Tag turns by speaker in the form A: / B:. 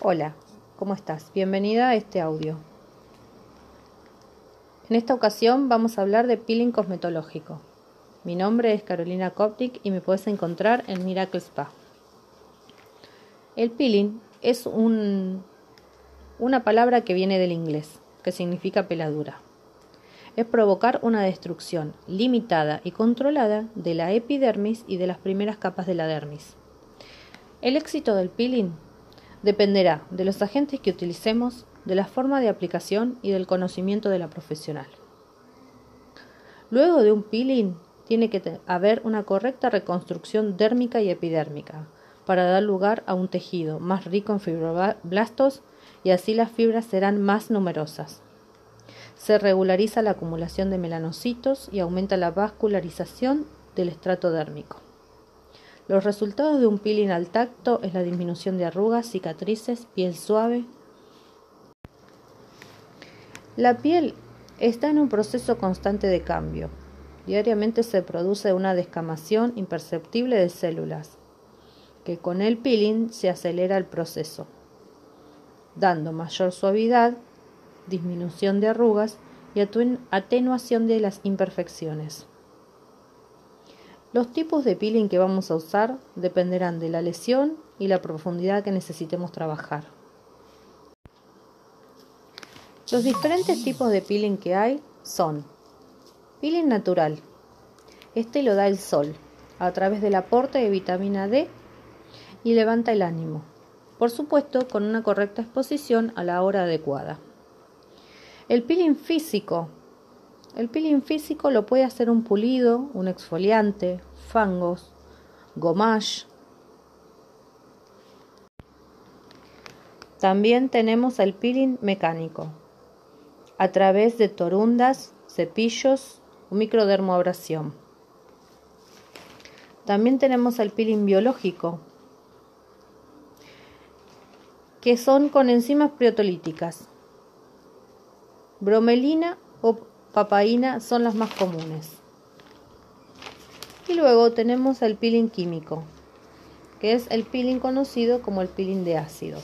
A: Hola, ¿cómo estás? Bienvenida a este audio. En esta ocasión vamos a hablar de peeling cosmetológico. Mi nombre es Carolina Koptik y me puedes encontrar en Miracle Spa. El peeling es un, una palabra que viene del inglés, que significa peladura. Es provocar una destrucción limitada y controlada de la epidermis y de las primeras capas de la dermis. El éxito del peeling dependerá de los agentes que utilicemos, de la forma de aplicación y del conocimiento de la profesional. Luego de un peeling tiene que haber una correcta reconstrucción dérmica y epidérmica para dar lugar a un tejido más rico en fibroblastos y así las fibras serán más numerosas. Se regulariza la acumulación de melanocitos y aumenta la vascularización del estrato dérmico. Los resultados de un peeling al tacto es la disminución de arrugas, cicatrices, piel suave. La piel está en un proceso constante de cambio. Diariamente se produce una descamación imperceptible de células, que con el peeling se acelera el proceso, dando mayor suavidad, disminución de arrugas y atenuación de las imperfecciones. Los tipos de peeling que vamos a usar dependerán de la lesión y la profundidad que necesitemos trabajar. Los diferentes tipos de peeling que hay son peeling natural. Este lo da el sol a través del aporte de vitamina D y levanta el ánimo. Por supuesto, con una correcta exposición a la hora adecuada. El peeling físico el peeling físico lo puede hacer un pulido, un exfoliante, fangos, gommage. También tenemos el peeling mecánico, a través de torundas, cepillos o microdermoabrasión. También tenemos el peeling biológico, que son con enzimas proteolíticas, bromelina o papaína son las más comunes. Y luego tenemos el peeling químico, que es el peeling conocido como el peeling de ácidos.